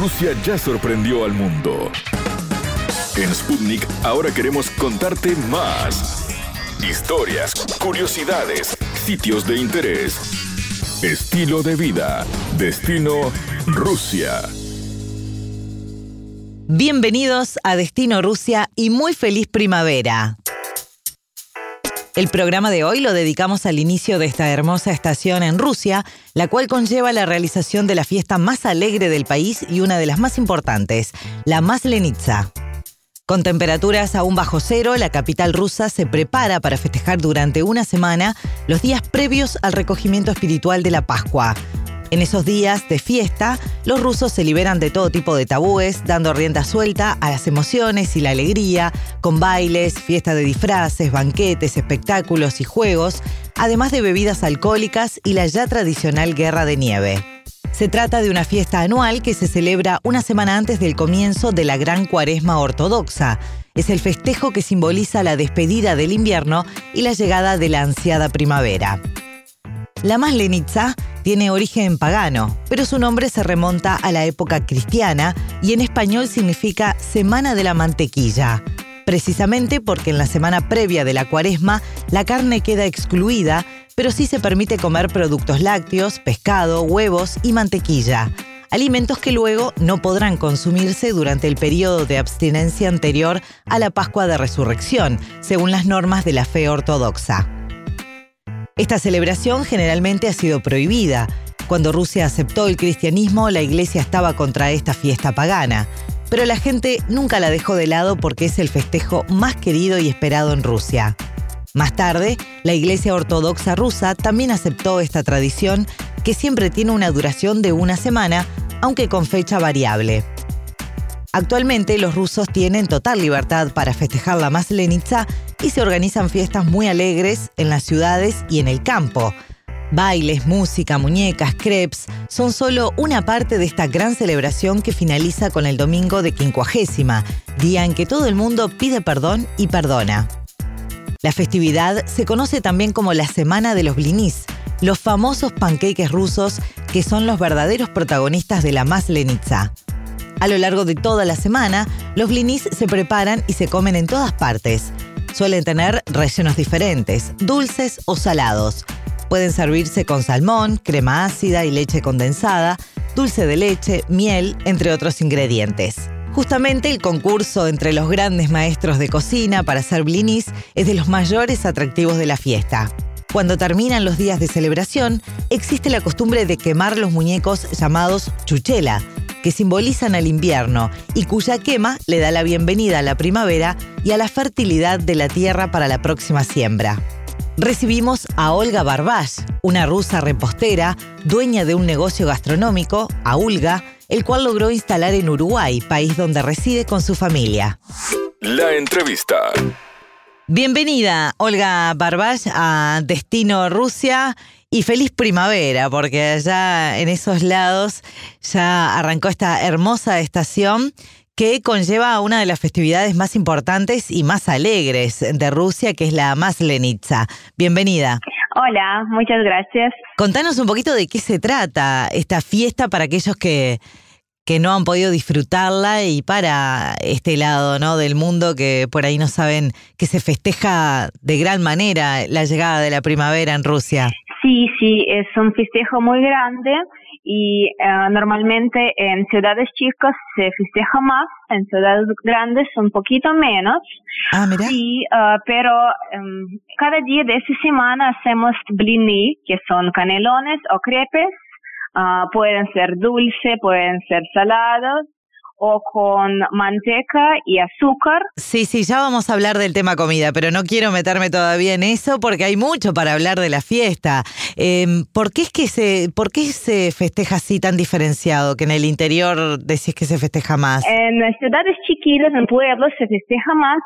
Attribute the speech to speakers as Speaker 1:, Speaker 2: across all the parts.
Speaker 1: Rusia ya sorprendió al mundo. En Sputnik ahora queremos contarte más. Historias, curiosidades, sitios de interés, estilo de vida, destino Rusia.
Speaker 2: Bienvenidos a Destino Rusia y muy feliz primavera. El programa de hoy lo dedicamos al inicio de esta hermosa estación en Rusia, la cual conlleva la realización de la fiesta más alegre del país y una de las más importantes, la Maslenitsa. Con temperaturas aún bajo cero, la capital rusa se prepara para festejar durante una semana los días previos al recogimiento espiritual de la Pascua. En esos días de fiesta, los rusos se liberan de todo tipo de tabúes, dando rienda suelta a las emociones y la alegría, con bailes, fiesta de disfraces, banquetes, espectáculos y juegos, además de bebidas alcohólicas y la ya tradicional guerra de nieve. Se trata de una fiesta anual que se celebra una semana antes del comienzo de la Gran Cuaresma Ortodoxa. Es el festejo que simboliza la despedida del invierno y la llegada de la ansiada primavera. La Maslenitsa tiene origen pagano, pero su nombre se remonta a la época cristiana y en español significa Semana de la Mantequilla, precisamente porque en la semana previa de la cuaresma la carne queda excluida, pero sí se permite comer productos lácteos, pescado, huevos y mantequilla, alimentos que luego no podrán consumirse durante el periodo de abstinencia anterior a la Pascua de Resurrección, según las normas de la fe ortodoxa. Esta celebración generalmente ha sido prohibida. Cuando Rusia aceptó el cristianismo, la iglesia estaba contra esta fiesta pagana, pero la gente nunca la dejó de lado porque es el festejo más querido y esperado en Rusia. Más tarde, la Iglesia Ortodoxa rusa también aceptó esta tradición que siempre tiene una duración de una semana, aunque con fecha variable. Actualmente los rusos tienen total libertad para festejar la Maslenitsa y se organizan fiestas muy alegres en las ciudades y en el campo. Bailes, música, muñecas, crepes son solo una parte de esta gran celebración que finaliza con el domingo de quincuagésima, día en que todo el mundo pide perdón y perdona. La festividad se conoce también como la Semana de los Blinis, los famosos panqueques rusos que son los verdaderos protagonistas de la Maslenitsa. A lo largo de toda la semana, los blinis se preparan y se comen en todas partes. Suelen tener rellenos diferentes, dulces o salados. Pueden servirse con salmón, crema ácida y leche condensada, dulce de leche, miel, entre otros ingredientes. Justamente el concurso entre los grandes maestros de cocina para hacer blinis es de los mayores atractivos de la fiesta. Cuando terminan los días de celebración, existe la costumbre de quemar los muñecos llamados chuchela, que simbolizan al invierno y cuya quema le da la bienvenida a la primavera y a la fertilidad de la tierra para la próxima siembra. Recibimos a Olga Barbash, una rusa repostera, dueña de un negocio gastronómico, Aulga, el cual logró instalar en Uruguay, país donde reside con su familia.
Speaker 1: La entrevista.
Speaker 2: Bienvenida, Olga Barbash, a Destino Rusia y feliz primavera, porque allá en esos lados ya arrancó esta hermosa estación que conlleva una de las festividades más importantes y más alegres de Rusia, que es la Maslenitsa. Bienvenida.
Speaker 3: Hola, muchas gracias.
Speaker 2: Contanos un poquito de qué se trata esta fiesta para aquellos que, que no han podido disfrutarla y para este lado ¿no? del mundo que por ahí no saben que se festeja de gran manera la llegada de la primavera en Rusia.
Speaker 3: Sí, sí, es un festejo muy grande y eh, normalmente en ciudades chicas se festeja más, en ciudades grandes un poquito menos.
Speaker 2: Ah, mira.
Speaker 3: Sí, eh, pero em, cada día de esa semana hacemos blini, que son canelones o crepes. Ah, pueden ser dulce, pueden ser salados o con manteca y azúcar.
Speaker 2: Sí, sí, ya vamos a hablar del tema comida, pero no quiero meterme todavía en eso porque hay mucho para hablar de la fiesta. Eh, ¿Por qué es que se, por qué se festeja así tan diferenciado que en el interior decís que se festeja más?
Speaker 3: En las ciudades chiquitas, en pueblos, se festeja más,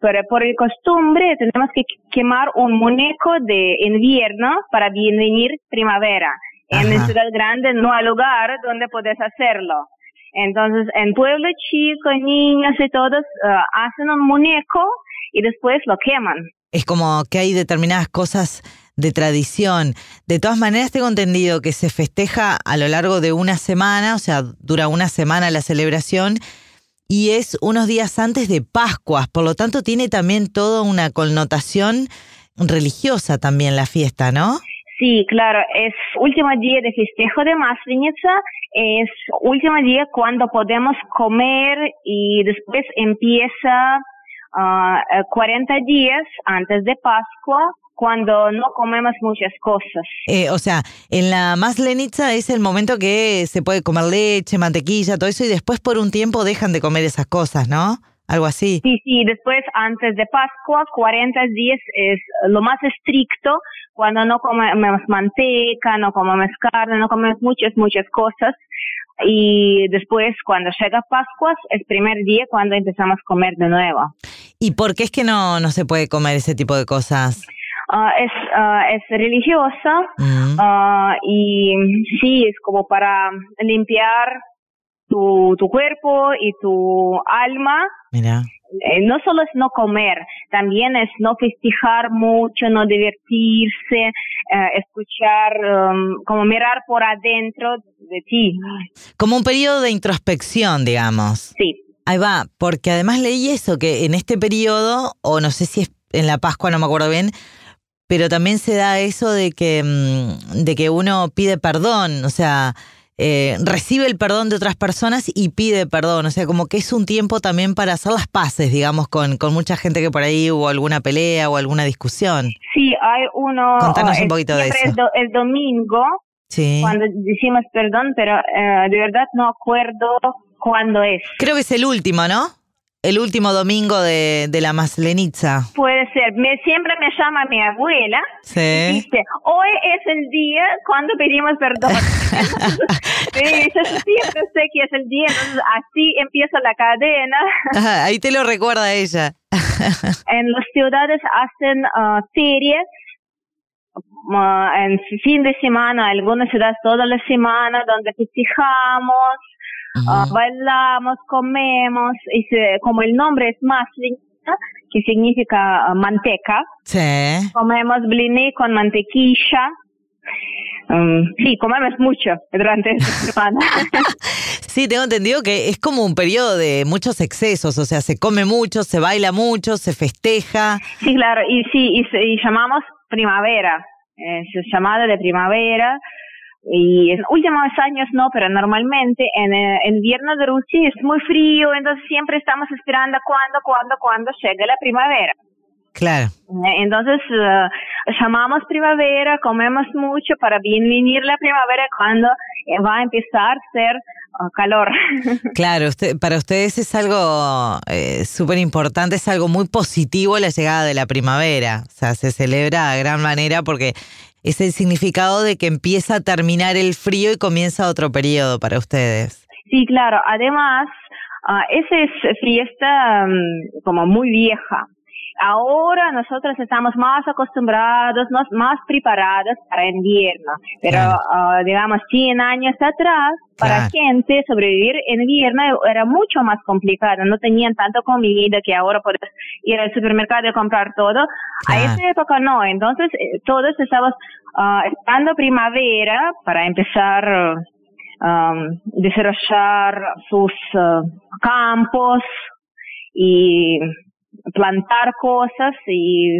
Speaker 3: pero por el costumbre tenemos que quemar un muñeco de invierno para bienvenir primavera. En la ciudad grande no hay lugar donde puedes hacerlo. Entonces, en pueblo chico, niños y todos uh, hacen un muñeco y después lo queman.
Speaker 2: Es como que hay determinadas cosas de tradición. De todas maneras, tengo entendido que se festeja a lo largo de una semana, o sea, dura una semana la celebración y es unos días antes de Pascuas, por lo tanto tiene también toda una connotación religiosa también la fiesta, ¿no?
Speaker 3: Sí, claro, es último día de festejo de Maslenitsa, es último día cuando podemos comer y después empieza 40 ah, días antes de Pascua cuando no comemos muchas cosas.
Speaker 2: Eh, o sea, en la Maslenitsa es el momento que se puede comer leche, mantequilla, todo eso y después por un tiempo dejan de comer esas cosas, ¿no? Algo así.
Speaker 3: Sí, sí, después antes de Pascua, 40 días es lo más estricto, cuando no comemos manteca, no comemos carne, no comemos muchas, muchas cosas. Y después, cuando llega Pascua, es primer día cuando empezamos a comer de nuevo.
Speaker 2: ¿Y por qué es que no, no se puede comer ese tipo de cosas?
Speaker 3: Ah, es, uh, es religiosa mm. ah, y sí, es como para limpiar tu, tu cuerpo y tu alma.
Speaker 2: Mira.
Speaker 3: Eh, no solo es no comer, también es no festejar mucho, no divertirse, eh, escuchar, um, como mirar por adentro de ti.
Speaker 2: Como un periodo de introspección, digamos.
Speaker 3: Sí.
Speaker 2: Ahí va, porque además leí eso, que en este periodo, o no sé si es en la Pascua, no me acuerdo bien, pero también se da eso de que, mm, de que uno pide perdón, o sea, eh, recibe el perdón de otras personas y pide perdón. O sea, como que es un tiempo también para hacer las paces, digamos, con, con mucha gente que por ahí hubo alguna pelea o alguna discusión.
Speaker 3: Sí, hay uno.
Speaker 2: Contanos un poquito de eso.
Speaker 3: El, domingo, sí. cuando decimos perdón, pero eh, de verdad no acuerdo cuándo es.
Speaker 2: Creo que es el último, ¿no? El último domingo de, de la Maslenitza.
Speaker 3: Puede ser. Me, siempre me llama mi abuela
Speaker 2: sí.
Speaker 3: y dice, hoy es el día cuando pedimos perdón. sí, yo siempre sé que es el día, entonces así empieza la cadena.
Speaker 2: ahí te lo recuerda ella.
Speaker 3: en las ciudades hacen uh, ferias uh, en fin de semana, algunas ciudades toda la semana, donde festejamos, Ah, bailamos, comemos, y como el nombre es maslinka, que significa ah, manteca,
Speaker 2: sí.
Speaker 3: comemos blini con mantequilla. Um, sí, comemos mucho durante esta semana.
Speaker 2: sí, tengo entendido que es como un periodo de muchos excesos, o sea, se come mucho, se baila mucho, se festeja.
Speaker 3: Sí, claro, y sí, y, llamamos primavera, es llamada de primavera, y en últimos años no, pero normalmente en el eh, invierno de Rusia es muy frío, entonces siempre estamos esperando cuando, cuando, cuando llegue la primavera.
Speaker 2: Claro.
Speaker 3: Eh, entonces eh, llamamos primavera, comemos mucho para bienvenir la primavera cuando va a empezar a ser calor.
Speaker 2: Claro, usted, para ustedes es algo eh, súper importante, es algo muy positivo la llegada de la primavera. O sea, se celebra de gran manera porque es el significado de que empieza a terminar el frío y comienza otro periodo para ustedes.
Speaker 3: Sí, claro. Además, uh, esa es fiesta mm, como muy vieja. Ahora nosotros estamos más acostumbrados, más preparados para invierno, pero ah, digamos 100 años atrás, para gente sobrevivir en invierno era mucho más complicado, no tenían tanta comida que ahora puedes ir al supermercado y comprar todo. A esa época no, entonces eh, todos estábamos uh, esperando primavera para empezar a desarrollar sus ah, campos y plantar cosas y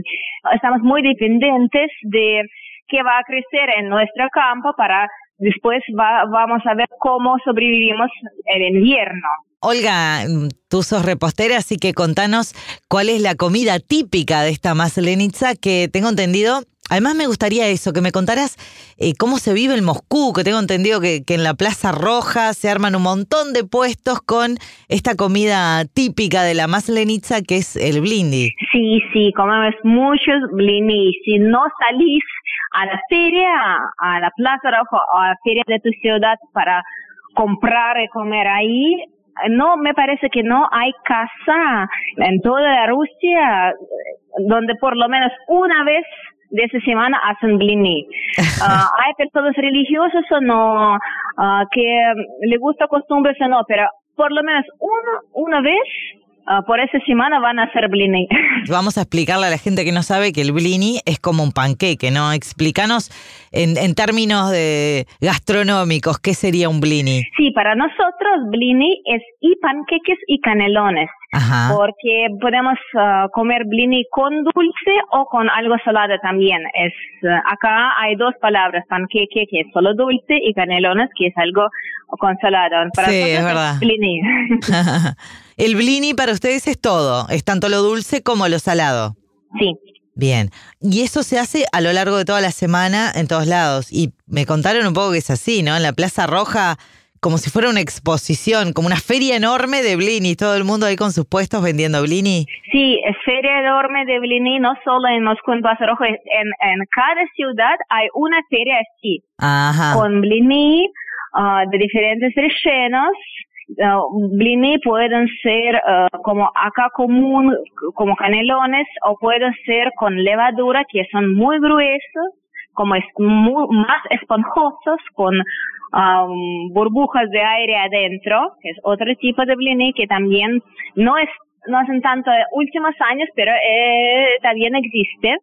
Speaker 3: estamos muy dependientes de qué va a crecer en nuestro campo para después vamos a ver cómo sobrevivimos el invierno.
Speaker 2: Olga, tú sos repostera, así que contanos cuál es la comida típica de esta Maslenitza que tengo entendido Además me gustaría eso, que me contaras eh, cómo se vive en Moscú, que tengo entendido que, en la Plaza Roja se arman un montón de puestos con esta comida típica de la Maslenitza, que es el blindi.
Speaker 3: Sí, sí, comemos muchos blindi. Si no salís a la feria, a la Plaza Roja o a la feria de tu ciudad para comprar y comer ahí, no me parece que no hay casa en toda Rusia donde por lo menos una vez de esa semana hacen blini. Ah, hay personas religiosas o no, uh, que le gusta costumbres o no, pero por lo menos una, una vez ah, por esa semana van a hacer blini.
Speaker 2: Vamos a explicarle a la gente que no sabe que el blini es como un panqueque, ¿no? Explícanos en, en términos de gastronómicos, ¿qué sería un blini?
Speaker 3: Sí, para nosotros blini es y panqueques y canelones.
Speaker 2: Ajá.
Speaker 3: Porque podemos ah, comer blini con dulce o con algo salado también. Es ah, acá hay dos palabras, panqueque que es solo dulce y canelones que es algo con salado. Para
Speaker 2: Sí, es verdad.
Speaker 3: blini.
Speaker 2: el blini para ustedes es todo, es tanto lo dulce como lo salado.
Speaker 3: sí.
Speaker 2: Bien, y eso se hace a lo largo de toda la semana en todos lados. Y me contaron un poco que es así, ¿no? En la Plaza Roja, como si fuera una exposición, como una feria enorme de blini, todo el mundo ahí con sus puestos vendiendo blini.
Speaker 3: Sí, feria enorme de blini, no solo en Moscú, en Roja, en, en cada ciudad hay una feria así.
Speaker 2: Ajá.
Speaker 3: con blini ah, de diferentes rellenos. Ah, blini pueden ser ah, como acá común, como canelones, o pueden ser con levadura, que son muy gruesos, como es mu- más esponjosos, con ah, burbujas de aire adentro, que es otro tipo de blini que también no es no hacen tanto últimos años, pero eh, también existe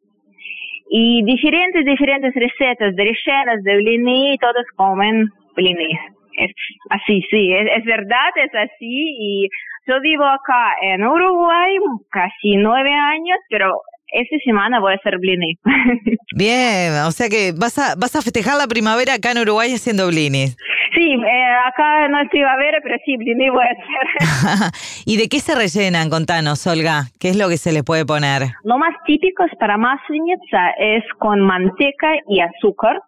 Speaker 3: y diferentes, diferentes recetas de rellenos de blini, todos comen blini. Es así, sí, es, es verdad, es así. Y yo vivo acá en Uruguay casi nueve años, pero esta semana voy a hacer blini.
Speaker 2: Bien, o sea que vas a, vas a festejar la primavera acá en Uruguay haciendo blinis.
Speaker 3: sí, eh, acá no es primavera, pero sí, blini voy a hacer.
Speaker 2: ¿Y de qué se rellenan? Contanos, Olga. ¿Qué es lo que se le puede poner?
Speaker 3: Lo más típico es para masleniца es con manteca y azúcar.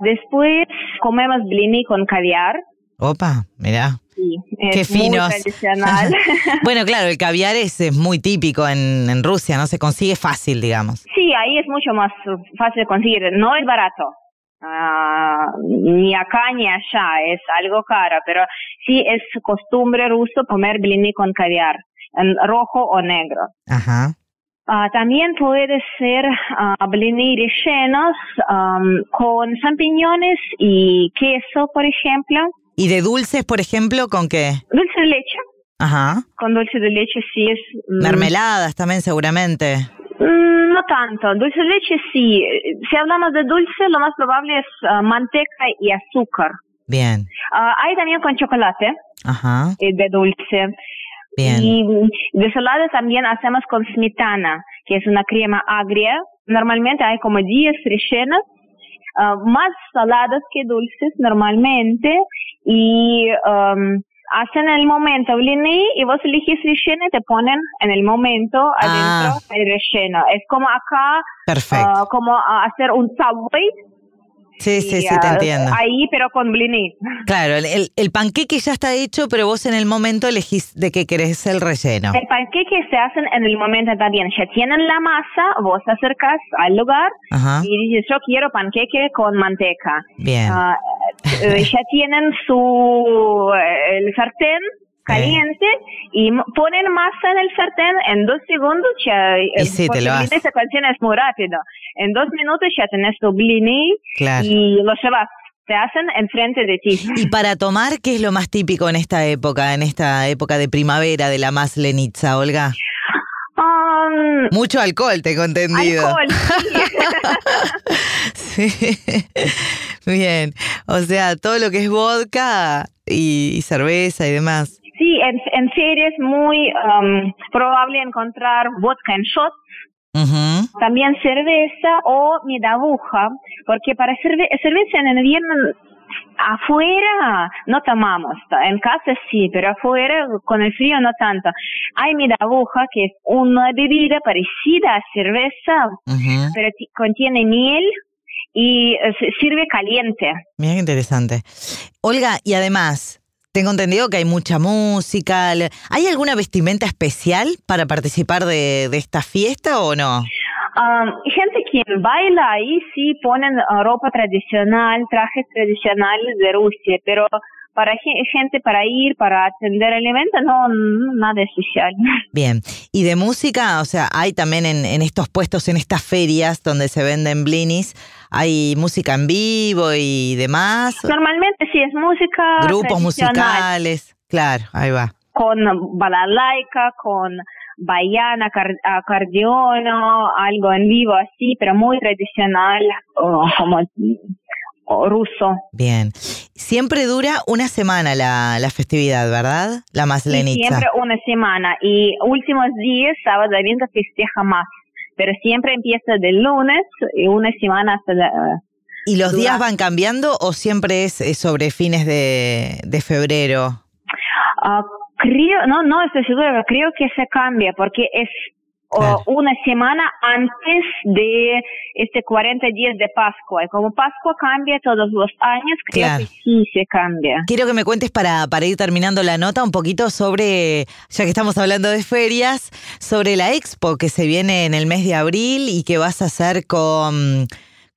Speaker 3: Después comemos blini con caviar.
Speaker 2: Opa, mirá.
Speaker 3: Sí,
Speaker 2: Qué
Speaker 3: es muy
Speaker 2: finos.
Speaker 3: tradicional.
Speaker 2: bueno, claro, el caviar es, es muy típico en, en Rusia, no se consigue fácil, digamos.
Speaker 3: Sí, ahí es mucho más fácil de conseguir. No es barato. Ah, ni acá ni allá, es algo caro, pero sí es costumbre ruso comer blini con caviar, en rojo o negro.
Speaker 2: Ajá.
Speaker 3: Ah, también puede ser ah, blini rellenos am, con champiñones y queso, por ejemplo.
Speaker 2: ¿Y de dulces, por ejemplo, con qué?
Speaker 3: Dulce de leche.
Speaker 2: Ajá.
Speaker 3: Con dulce de leche sí es... mm,
Speaker 2: Mermeladas también, seguramente.
Speaker 3: Mm, No tanto, dulce de leche sí. Si hablamos de dulce, lo más probable es ah, manteca y azúcar.
Speaker 2: Bien.
Speaker 3: Ah, hay también con chocolate
Speaker 2: Ajá.
Speaker 3: eh, de dulce.
Speaker 2: Bien.
Speaker 3: Y mm, de salado también hacemos con smetana, que es una crema agria. Normalmente hay como 10 rellenos, ah, más saladas que dulces normalmente. Y um, hacen en el momento blini y vos elegís relleno y te ponen en el momento adentro
Speaker 2: Ah.
Speaker 3: el relleno. Es como acá
Speaker 2: Perfecto.
Speaker 3: Ah, como ah, hacer un subway.
Speaker 2: Sí, sí,
Speaker 3: y,
Speaker 2: sí, te
Speaker 3: ah,
Speaker 2: entiendo.
Speaker 3: Ahí, pero con blini.
Speaker 2: Claro, el, el, panqueque ya está hecho, pero vos en el momento elegís de qué querés el relleno.
Speaker 3: El panqueque se hacen en el momento también. Ya tienen la masa, vos te acercas al lugar
Speaker 2: Ajá.
Speaker 3: y dices, yo quiero panqueque con manteca.
Speaker 2: Bien.
Speaker 3: Ah, eh, ya tienen su eh, el sartén caliente y ponen masa en el sartén en dos segundos ya eh,
Speaker 2: Y sí, te lo
Speaker 3: es muy rápido en dos minutos ya tenés tu blini
Speaker 2: Claro.
Speaker 3: y lo llevas te hacen enfrente de ti
Speaker 2: Y para tomar, ¿qué es lo más típico en esta época, en esta época de primavera de la maslenitza, Olga?
Speaker 3: Um,
Speaker 2: Mucho alcohol, tengo entendido.
Speaker 3: alcohol sí.
Speaker 2: Sí. Bien. O sea, todo lo que es vodka y, y cerveza y demás.
Speaker 3: Sí, en, en serie es muy um, probable encontrar vodka en shots, también cerveza o medabuja, porque para cerve cerveza en invierno afuera no tomamos, en casa sí, pero afuera con el frío no tanto. Hay medabuja que es una bebida parecida a cerveza, pero ti- contiene miel y eh, sirve caliente.
Speaker 2: Mira qué interesante. Olga, y además, tengo entendido que hay mucha música. ¿Hay alguna vestimenta especial para participar de, de esta fiesta o no?
Speaker 3: Um, gente quien baila ahí sí ponen ropa tradicional, trajes tradicionales de Rusia, pero para ge- gente para ir, para atender el evento, no, nada especial.
Speaker 2: Bien. ¿Y de música? O sea, hay también en, en estos puestos, en estas ferias donde se venden blinis, hay música en vivo y demás.
Speaker 3: Normalmente sí es música
Speaker 2: Grupos musicales. Claro, ahí va.
Speaker 3: con balalaika, con baiana, acordeón, algo en vivo así, pero muy tradicional, como ruso.
Speaker 2: Bien. Siempre dura una semana la, la festividad, ¿verdad? La Maslenitza.
Speaker 3: siempre una semana. Y últimos días, sábado y domingo, festeja más. Pero siempre empieza del lunes y una semana hasta...
Speaker 2: ¿Y los días van cambiando o siempre es, sobre fines de, de febrero?
Speaker 3: Uh, creo, no, no estoy segura, creo que se cambia porque es una semana antes de este 40 días de Pascua. Y como Pascua cambia todos los años, creo que sí se cambia.
Speaker 2: Quiero que me cuentes para, para ir terminando la nota un poquito sobre, ya que estamos hablando de ferias, sobre la expo que se viene en el mes de abril y que vas a hacer con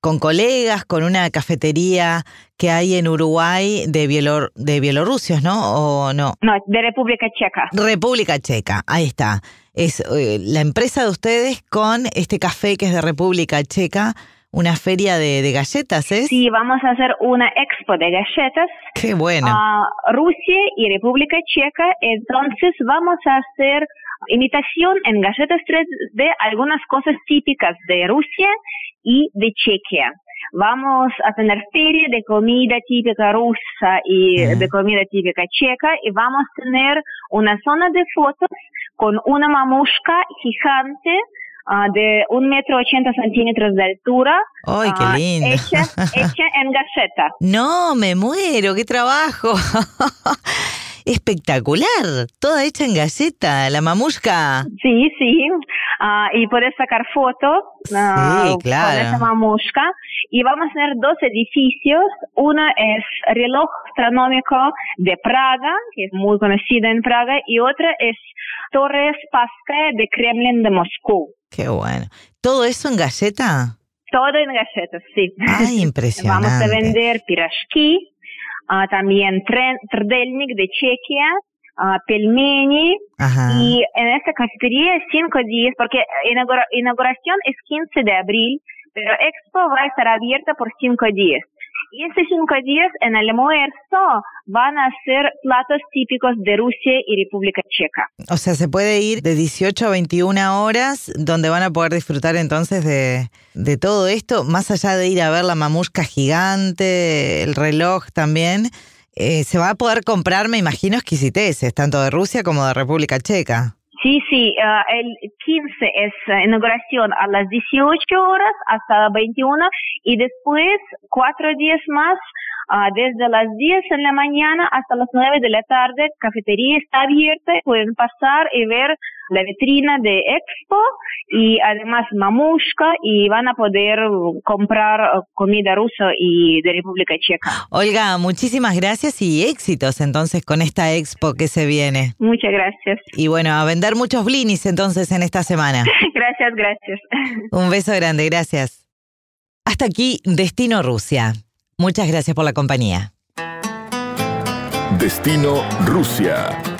Speaker 2: con colegas, con una cafetería que hay en Uruguay de, Bielor de bielorrusios, ¿no? ¿O no?
Speaker 3: No, de República Checa.
Speaker 2: República Checa, ahí está. Es eh, la empresa de ustedes con este café que es de República Checa, una feria de, galletas, ¿es?
Speaker 3: Sí, vamos a hacer una expo de galletas.
Speaker 2: Qué bueno.
Speaker 3: A Rusia y República Checa, entonces vamos a hacer imitación en galletas 3 de algunas cosas típicas de Rusia y de Chequia. Vamos a tener feria de comida típica rusa y de comida típica checa y vamos a tener una zona de fotos con una mamushka gigante uh, de un metro ochenta centímetros de altura.
Speaker 2: ¡Ay, qué ah, lindo!
Speaker 3: hecha, hecha en galleta.
Speaker 2: No, me muero, qué trabajo. espectacular, toda hecha en galleta, la mamushka.
Speaker 3: Sí, sí, uh, y puedes sacar fotos
Speaker 2: uh, con
Speaker 3: esa mamushka. Y vamos a tener dos edificios, uno es reloj astronómico de Praga, que es muy conocido en Praga, y otra es Torre Spassky de Kremlin de Moscú.
Speaker 2: Qué bueno. ¿Todo eso en galleta?
Speaker 3: Todo en galletas, sí.
Speaker 2: Ay, impresionante.
Speaker 3: Vamos a vender pirashki, uh, también Trdelnik de Chequia, uh, pelmeni, y en esta cafetería cinco días, porque inaugura, inauguración es 15 de abril, pero Expo va a estar abierta por cinco días. Y estos cinco días en el almuerzo van a ser platos típicos de Rusia y República Checa.
Speaker 2: O sea, se puede ir de 18 a 21 horas, donde van a poder disfrutar entonces de, de todo esto, más allá de ir a ver la mamushka gigante, el reloj también. Eh, se va a poder comprar, me imagino, exquisiteces, tanto de Rusia como de República Checa.
Speaker 3: Sí, sí, uh, el 15 es uh, inauguración a las 18 horas hasta 21 y después cuatro días más uh, desde las 10 en la mañana hasta las 9 de la tarde. Cafetería está abierta, pueden pasar y ver la vitrina de Expo y además mamushka y van a poder comprar comida rusa y de República Checa.
Speaker 2: Olga, muchísimas gracias y éxitos entonces con esta Expo que se viene.
Speaker 3: Muchas gracias.
Speaker 2: Y bueno, a vender muchos blinis entonces en esta semana.
Speaker 3: gracias, gracias.
Speaker 2: Un beso grande, gracias. Hasta aquí, Destino Rusia. Muchas gracias por la compañía.
Speaker 1: Destino Rusia.